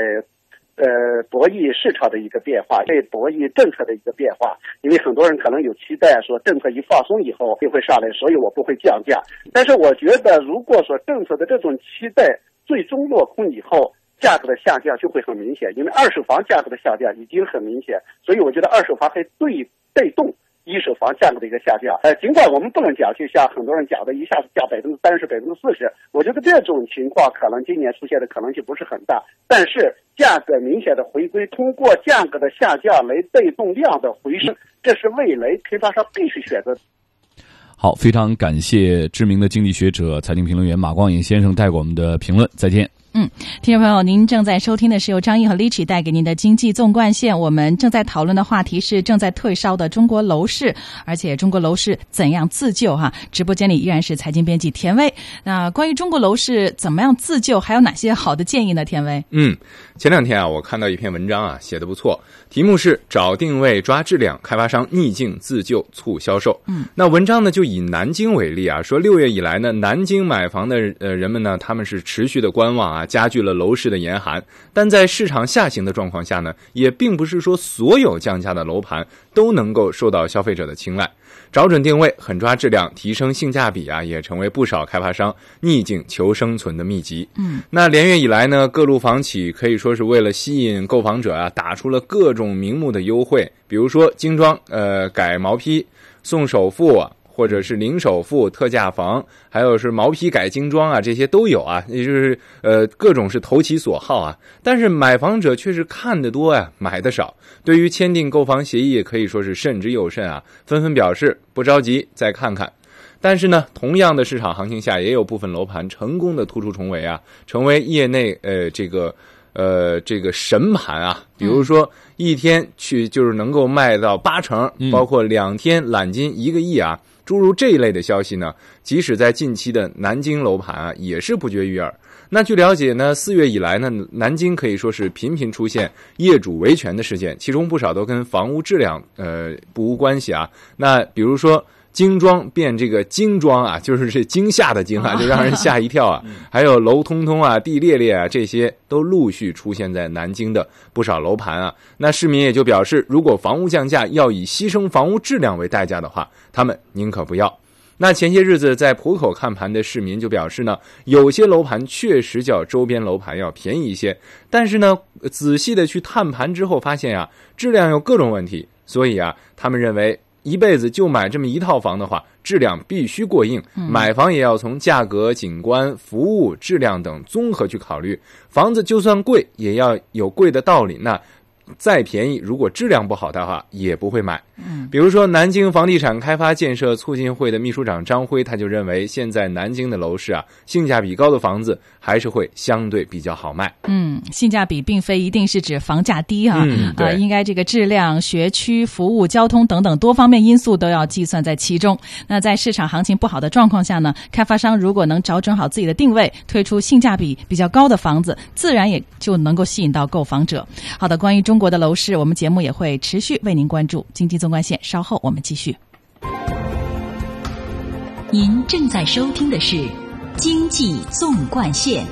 呃博弈市场的一个变化，在博弈政策的一个变化。因为很多人可能有期待，说政策一放松以后就会上来，所以我不会降价。但是我觉得，如果说政策的这种期待最终落空以后，价格的下降就会很明显。因为二手房价格的下降已经很明显，所以我觉得二手房还对带动。一手房价格的一个下降，呃，尽管我们不能讲，就像很多人讲的，一下子降百分之三十、百分之四十，我觉得这种情况可能今年出现的可能性不是很大。但是价格明显的回归，通过价格的下降来带动量的回升，这是未来开发商必须选择。好，非常感谢知名的经济学者、财经评论员马光颖先生带给我们的评论，再见。嗯，听众朋友，您正在收听的是由张毅和 c h 带给您的经济纵贯线。我们正在讨论的话题是正在退烧的中国楼市，而且中国楼市怎样自救？哈，直播间里依然是财经编辑田威。那关于中国楼市怎么样自救，还有哪些好的建议呢？田威，嗯，前两天啊，我看到一篇文章啊，写的不错，题目是“找定位抓质量，开发商逆境自救促销售”。嗯，那文章呢就以南京为例啊，说六月以来呢，南京买房的呃人们呢，他们是持续的观望啊。啊，加剧了楼市的严寒，但在市场下行的状况下呢，也并不是说所有降价的楼盘都能够受到消费者的青睐。找准定位，狠抓质量，提升性价比啊，也成为不少开发商逆境求生存的秘籍。嗯，那连月以来呢，各路房企可以说是为了吸引购房者啊，打出了各种名目的优惠，比如说精装，呃，改毛坯送首付。或者是零首付特价房，还有是毛坯改精装啊，这些都有啊，也就是呃各种是投其所好啊。但是买房者却是看得多呀，买的少。对于签订购房协议，可以说是慎之又慎啊，纷纷表示不着急，再看看。但是呢，同样的市场行情下，也有部分楼盘成功的突出重围啊，成为业内呃这个呃这个神盘啊。比如说一天去就是能够卖到八成，包括两天揽金一个亿啊。诸如这一类的消息呢，即使在近期的南京楼盘啊，也是不绝于耳。那据了解呢，四月以来呢，南京可以说是频频出现业主维权的事件，其中不少都跟房屋质量呃不无关系啊。那比如说。精装变这个精装啊，就是这惊吓的惊啊，就让人吓一跳啊。还有楼通通啊，地裂裂啊，这些都陆续出现在南京的不少楼盘啊。那市民也就表示，如果房屋降价要以牺牲房屋质量为代价的话，他们宁可不要。那前些日子在浦口看盘的市民就表示呢，有些楼盘确实较周边楼盘要便宜一些，但是呢，仔细的去探盘之后发现啊，质量有各种问题，所以啊，他们认为。一辈子就买这么一套房的话，质量必须过硬。买房也要从价格、景观、服务、质量等综合去考虑。房子就算贵，也要有贵的道理。那再便宜，如果质量不好的话，也不会买。嗯，比如说南京房地产开发建设促进会的秘书长张辉，他就认为，现在南京的楼市啊，性价比高的房子还是会相对比较好卖。嗯，性价比并非一定是指房价低啊、啊，应该这个质量、学区、服务、交通等等多方面因素都要计算在其中。那在市场行情不好的状况下呢，开发商如果能找准好自己的定位，推出性价比比较高的房子，自然也就能够吸引到购房者。好的，关于中国的楼市，我们节目也会持续为您关注。经济纵贯线，稍后我们继续。您正在收听的是《经济纵贯线》。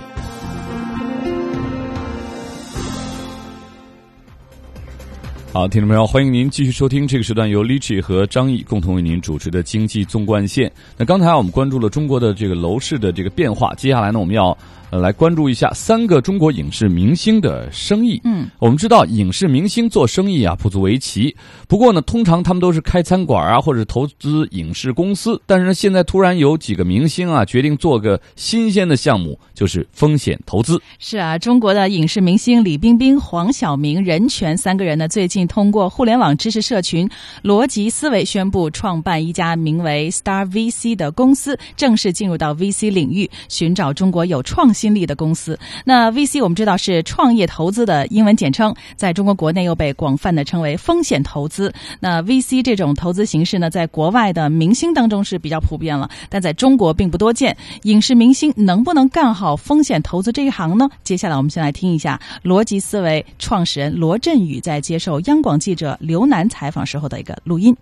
好，听众朋友，欢迎您继续收听这个时段由 Lichi 和张毅共同为您主持的经济纵贯线。那刚才我们关注了中国的这个楼市的这个变化，接下来呢，我们要呃来关注一下三个中国影视明星的生意。嗯，我们知道影视明星做生意啊不足为奇，不过呢，通常他们都是开餐馆啊或者投资影视公司，但是呢，现在突然有几个明星啊决定做个新鲜的项目，就是风险投资。是啊，中国的影视明星李冰冰、黄晓明、任泉三个人呢，最近通过互联网知识社群逻辑思维宣布创办一家名为 Star VC 的公司，正式进入到 VC 领域，寻找中国有创新力的公司。那 VC 我们知道是创业投资的英文简称，在中国国内又被广泛的称为风险投资。那 VC 这种投资形式呢，在国外的明星当中是比较普遍了，但在中国并不多见。影视明星能不能干好风险投资这一行呢？接下来我们先来听一下逻辑思维创始人罗振宇在接受央广记者刘楠采访时候的一个录音。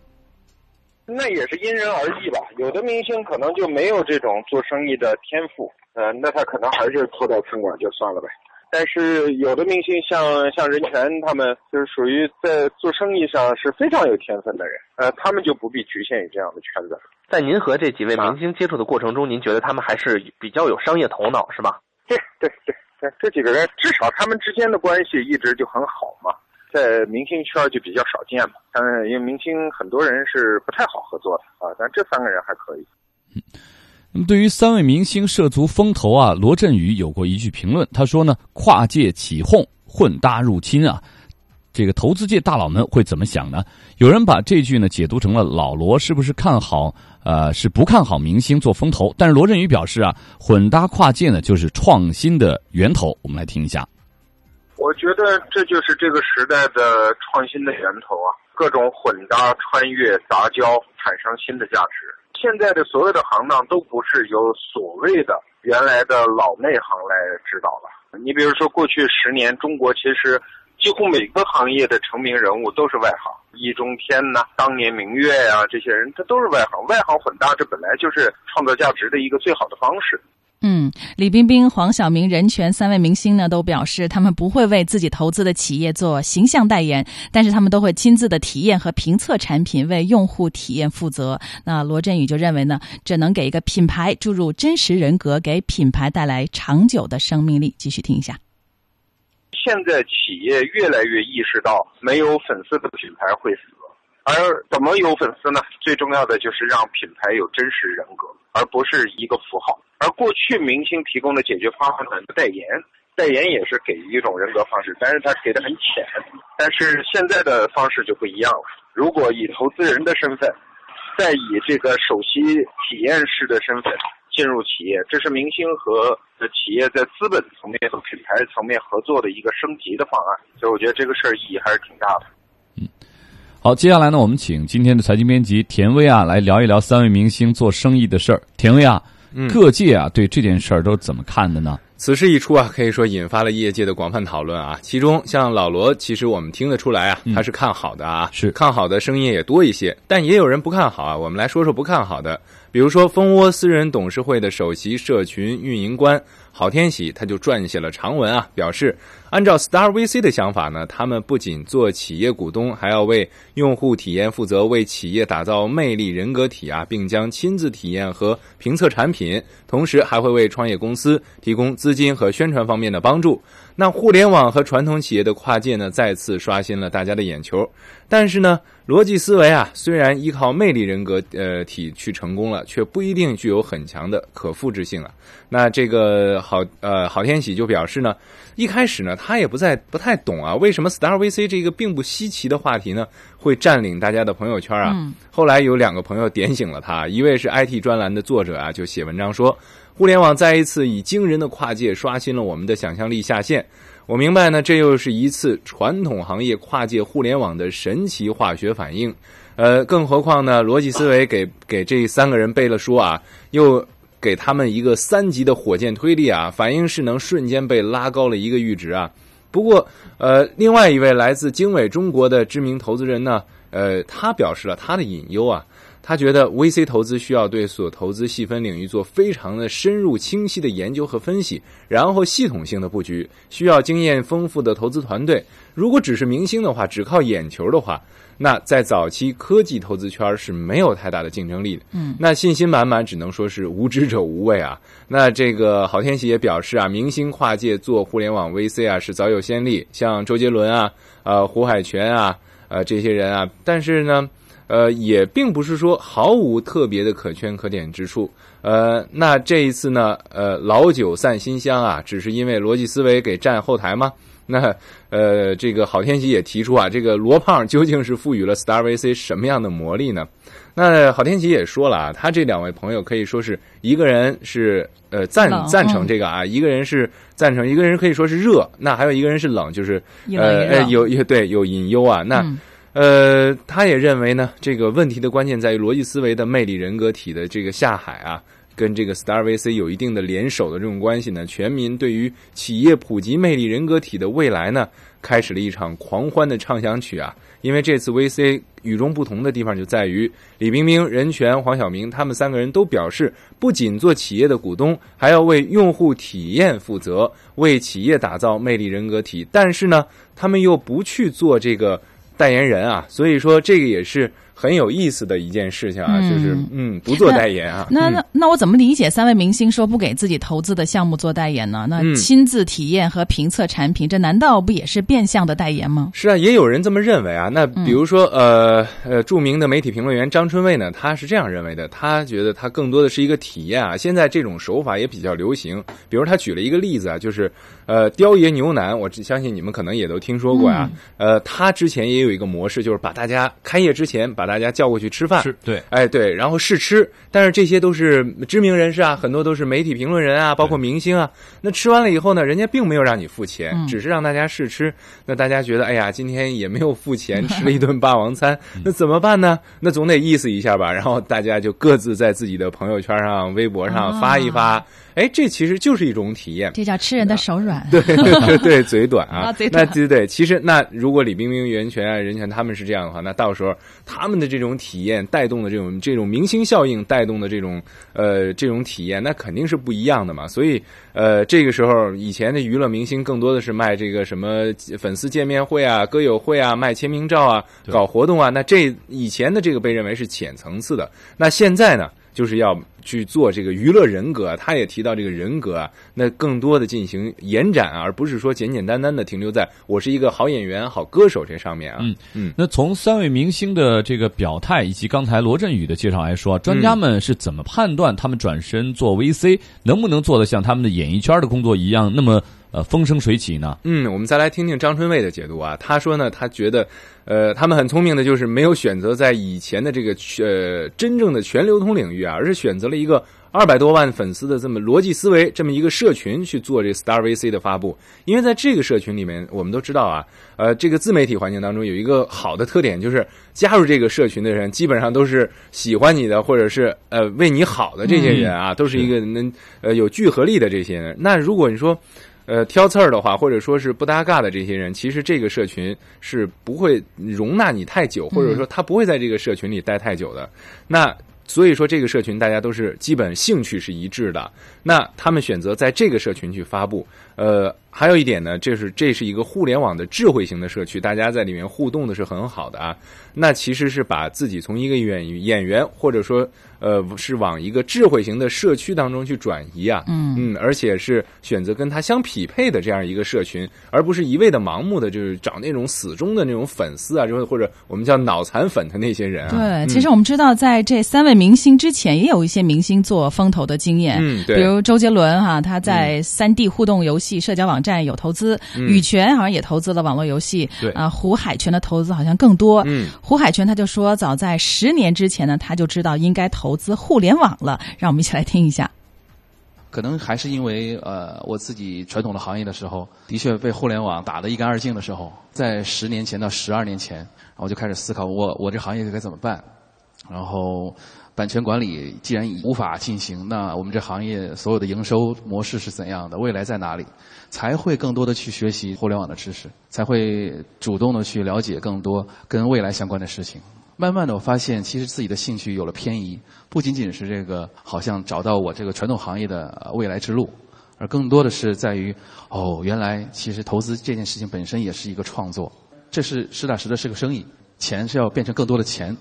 那也是因人而异吧。有的明星可能就没有这种做生意的天赋，呃，那他可能还是拖到餐馆就算了呗。但是有的明星像像任泉他们，就是属于在做生意上是非常有天分的人，呃，他们就不必局限于这样的圈子。在您和这几位明星接触的过程中，您觉得他们还是比较有商业头脑，是吧？对对对对，这几个人至少他们之间的关系一直就很好嘛，在明星圈就比较少见嘛。但是因为明星很多人是不太好合作的啊，但这三个人还可以。那么，对于三位明星涉足风投啊，罗振宇有过一句评论，他说呢：“跨界起哄，混搭入侵啊，这个投资界大佬们会怎么想呢？”有人把这句呢解读成了老罗是不是看好呃是不看好明星做风投？但是罗振宇表示啊，混搭跨界呢就是创新的源头。我们来听一下。我觉得这就是这个时代的创新的源头啊，各种混搭、穿越、杂交，产生新的价值。现在的所有的行当都不是由所谓的原来的老内行来指导了。你比如说，过去十年，中国其实几乎每个行业的成名人物都是外行，易中天呐、当年明月呀、这些人，他都是外行。外行混搭，这本来就是创造价值的一个最好的方式。嗯，李冰冰、黄晓明、任泉三位明星呢，都表示他们不会为自己投资的企业做形象代言，但是他们都会亲自的体验和评测产品，为用户体验负责。那罗振宇就认为呢，这能给一个品牌注入真实人格，给品牌带来长久的生命力。继续听一下。现在企业越来越意识到，没有粉丝的品牌会死。而怎么有粉丝呢？最重要的就是让品牌有真实人格，而不是一个符号。而过去明星提供的解决方案呢，代言，代言也是给一种人格方式，但是他给的很浅。但是现在的方式就不一样了。如果以投资人的身份，再以这个首席体验师的身份进入企业，这是明星和企业在资本层面和品牌层面合作的一个升级的方案。所以我觉得这个事儿意义还是挺大的。嗯好，接下来呢，我们请今天的财经编辑田薇啊来聊一聊三位明星做生意的事儿。田薇啊，嗯各界啊对这件事儿都怎么看的呢？此事一出啊，可以说引发了业界的广泛讨论啊。其中像老罗，其实我们听得出来啊，他是看好的啊，是看好的声音也多一些，但也有人不看好啊。我们来说说不看好的，比如说蜂窝私人董事会的首席社群运营官郝天喜，他就撰写了长文啊，表示按照 Star VC 的想法呢，他们不仅做企业股东，还要为用户体验负责，为企业打造魅力人格体啊，并将亲自体验和评测产品，同时还会为创业公司提供资金和宣传方面的帮助。那互联网和传统企业的跨界呢，再次刷新了大家的眼球。但是呢，逻辑思维啊，虽然依靠魅力人格呃体去成功了，却不一定具有很强的可复制性啊。那这个好呃郝天喜就表示呢，一开始呢，他也不在不太懂啊，为什么 Star VC 这个并不稀奇的话题呢，会占领大家的朋友圈啊？后来有两个朋友点醒了他，一位是 IT 专栏的作者啊，就写文章说。互联网再一次以惊人的跨界刷新了我们的想象力下限。我明白呢，这又是一次传统行业跨界互联网的神奇化学反应。呃，更何况呢，逻辑思维给给这三个人背了书啊，又给他们一个三级的火箭推力啊，反应势能瞬间被拉高了一个阈值啊。不过，呃，另外一位来自经纬中国的知名投资人呢，呃，他表示了他的隐忧啊。他觉得 VC 投资需要对所投资细分领域做非常的深入、清晰的研究和分析，然后系统性的布局，需要经验丰富的投资团队。如果只是明星的话，只靠眼球的话，那在早期科技投资圈是没有太大的竞争力的。嗯，那信心满满，只能说是无知者无畏啊。那这个郝天喜也表示啊，明星跨界做互联网 VC 啊是早有先例，像周杰伦啊、呃胡海泉啊、呃这些人啊，但是呢。呃，也并不是说毫无特别的可圈可点之处。呃，那这一次呢，呃，老酒散新香啊，只是因为逻辑思维给占后台吗？那呃，这个郝天喜也提出啊，这个罗胖究竟是赋予了 Star VC 什么样的魔力呢？那郝天喜也说了啊，他这两位朋友可以说是一个人是呃赞赞成这个啊，一个人是赞成，一个人可以说是热，那还有一个人是冷，就是呃有有对有隐忧啊，那。呃，他也认为呢，这个问题的关键在于逻辑思维的魅力人格体的这个下海啊，跟这个 Star VC 有一定的联手的这种关系呢。全民对于企业普及魅力人格体的未来呢，开始了一场狂欢的畅想曲啊。因为这次 VC 与众不同的地方就在于，李冰冰、任泉、黄晓明他们三个人都表示，不仅做企业的股东，还要为用户体验负责，为企业打造魅力人格体。但是呢，他们又不去做这个。代言人啊，所以说这个也是。很有意思的一件事情啊，就是嗯，不做代言啊。那那那我怎么理解三位明星说不给自己投资的项目做代言呢？那亲自体验和评测产品，这难道不也是变相的代言吗？是啊，也有人这么认为啊。那比如说呃呃，著名的媒体评论员张春蔚呢，他是这样认为的。他觉得他更多的是一个体验啊。现在这种手法也比较流行。比如他举了一个例子啊，就是呃，雕爷牛腩，我相信你们可能也都听说过啊。呃，他之前也有一个模式，就是把大家开业之前把大家叫过去吃饭，对，哎对，然后试吃，但是这些都是知名人士啊，很多都是媒体评论人啊，包括明星啊。那吃完了以后呢，人家并没有让你付钱，只是让大家试吃。那大家觉得，哎呀，今天也没有付钱，吃了一顿霸王餐，那怎么办呢？那总得意思一下吧。然后大家就各自在自己的朋友圈上、微博上发一发。哎，这其实就是一种体验，这叫吃人的手软。对对对，嘴短啊，嘴短。那对对，其实那如果李冰冰、袁泉啊、任泉他们是这样的话，那到时候他们的这种体验带动的这种这种明星效应带动的这种呃这种体验，那肯定是不一样的嘛。所以呃，这个时候以前的娱乐明星更多的是卖这个什么粉丝见面会啊、歌友会啊、卖签名照啊、搞活动啊。那这以前的这个被认为是浅层次的，那现在呢？就是要去做这个娱乐人格，他也提到这个人格啊，那更多的进行延展，而不是说简简单单的停留在我是一个好演员、好歌手这上面啊。嗯嗯。那从三位明星的这个表态以及刚才罗振宇的介绍来说，专家们是怎么判断他们转身做 VC 能不能做得像他们的演艺圈的工作一样那么？呃，风生水起呢？嗯，我们再来听听张春蔚的解读啊。他说呢，他觉得，呃，他们很聪明的，就是没有选择在以前的这个呃真正的全流通领域啊，而是选择了一个二百多万粉丝的这么逻辑思维这么一个社群去做这 Star VC 的发布。因为在这个社群里面，我们都知道啊，呃，这个自媒体环境当中有一个好的特点，就是加入这个社群的人基本上都是喜欢你的，或者是呃为你好的这些人啊，都是一个能呃有聚合力的这些人。那如果你说，呃，挑刺儿的话，或者说是不搭嘎的这些人，其实这个社群是不会容纳你太久，或者说他不会在这个社群里待太久的。那所以说，这个社群大家都是基本兴趣是一致的。那他们选择在这个社群去发布，呃，还有一点呢，这是这是一个互联网的智慧型的社区，大家在里面互动的是很好的啊。那其实是把自己从一个演演员，或者说呃是往一个智慧型的社区当中去转移啊。嗯嗯，而且是选择跟他相匹配的这样一个社群，而不是一味的盲目的就是找那种死忠的那种粉丝啊，就是或者我们叫脑残粉的那些人啊。对，嗯其实我们知道，在这三位明星之前，也有一些明星做风投的经验。嗯对比如周杰伦哈，他在三 D 互动游戏社交网站有投资，嗯羽泉好像也投资了网络游戏。对啊，胡海泉的投资好像更多。嗯，胡海泉他就说，早在十年之前呢，他就知道应该投资互联网了。让我们一起来听一下。可能还是因为呃，我自己传统的行业的时候，的确被互联网打得一干二净的时候，在十年前到十二年前，我就开始思考我我这行业该怎么办。然后，版权管理既然已无法进行，那我们这行业所有的营收模式是怎样的？未来在哪里？才会更多的去学习互联网的知识，才会主动的去了解更多跟未来相关的事情。慢慢的，我发现其实自己的兴趣有了偏移，不仅仅是这个好像找到我这个传统行业的未来之路，而更多的是在于哦，原来其实投资这件事情本身也是一个创作，这是实打实的是个生意，钱是要变成更多的钱，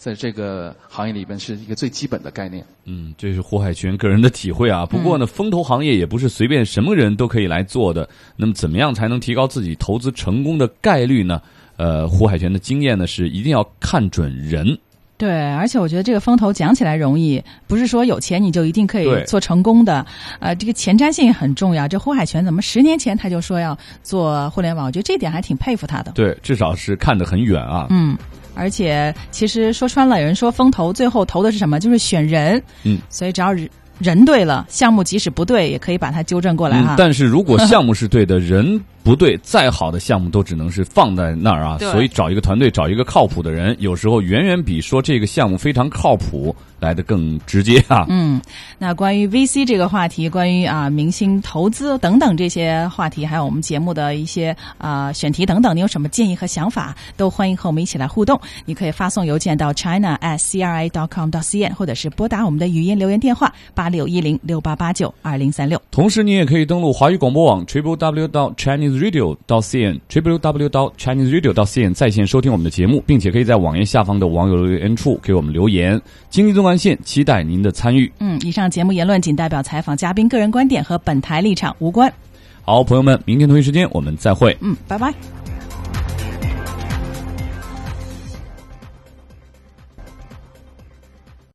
在这个行业里边是一个最基本的概念。嗯，这是胡海泉个人的体会啊。不过呢，风投行业也不是随便什么人都可以来做的。那么，怎么样才能提高自己投资成功的概率呢？呃，胡海泉的经验呢是一定要看准人。对，而且我觉得这个风投讲起来容易，不是说有钱你就一定可以做成功的。呃，这个前瞻性也很重要。这胡海泉怎么十年前他就说要做互联网？我觉得这点还挺佩服他的。对，至少是看得很远啊。嗯，而且其实说穿了，有人说风投最后投的是什么？就是选人。嗯，所以只要人人对了，项目即使不对，也可以把它纠正过来哈。嗯，但是如果项目是对的，人不对，再好的项目都只能是放在那儿啊。所以找一个团队，找一个靠谱的人，有时候远远比说这个项目非常靠谱来的更直接啊。嗯，那关于 VC 这个话题，关于啊明星投资等等这些话题，还有我们节目的一些啊选题等等，你有什么建议和想法，都欢迎和我们一起来互动。你可以发送邮件到 china at cra dot com dot cn，或者是拨打我们的语音留言电话八六一零六八八九二零三六。同时，你也可以登录华语广播网 triple w 到 Chinese Radio 到 cn triple w 到 Chinese Radio 到 cn 在线收听我们的节目，并且可以在网页下方的网友留言处给我们留言。经济纵贯线期待您的参与。嗯，以上节目言论仅代表采访嘉宾个人观点，和本台立场无关。好，朋友们，明天同一时间我们再会。嗯，拜拜。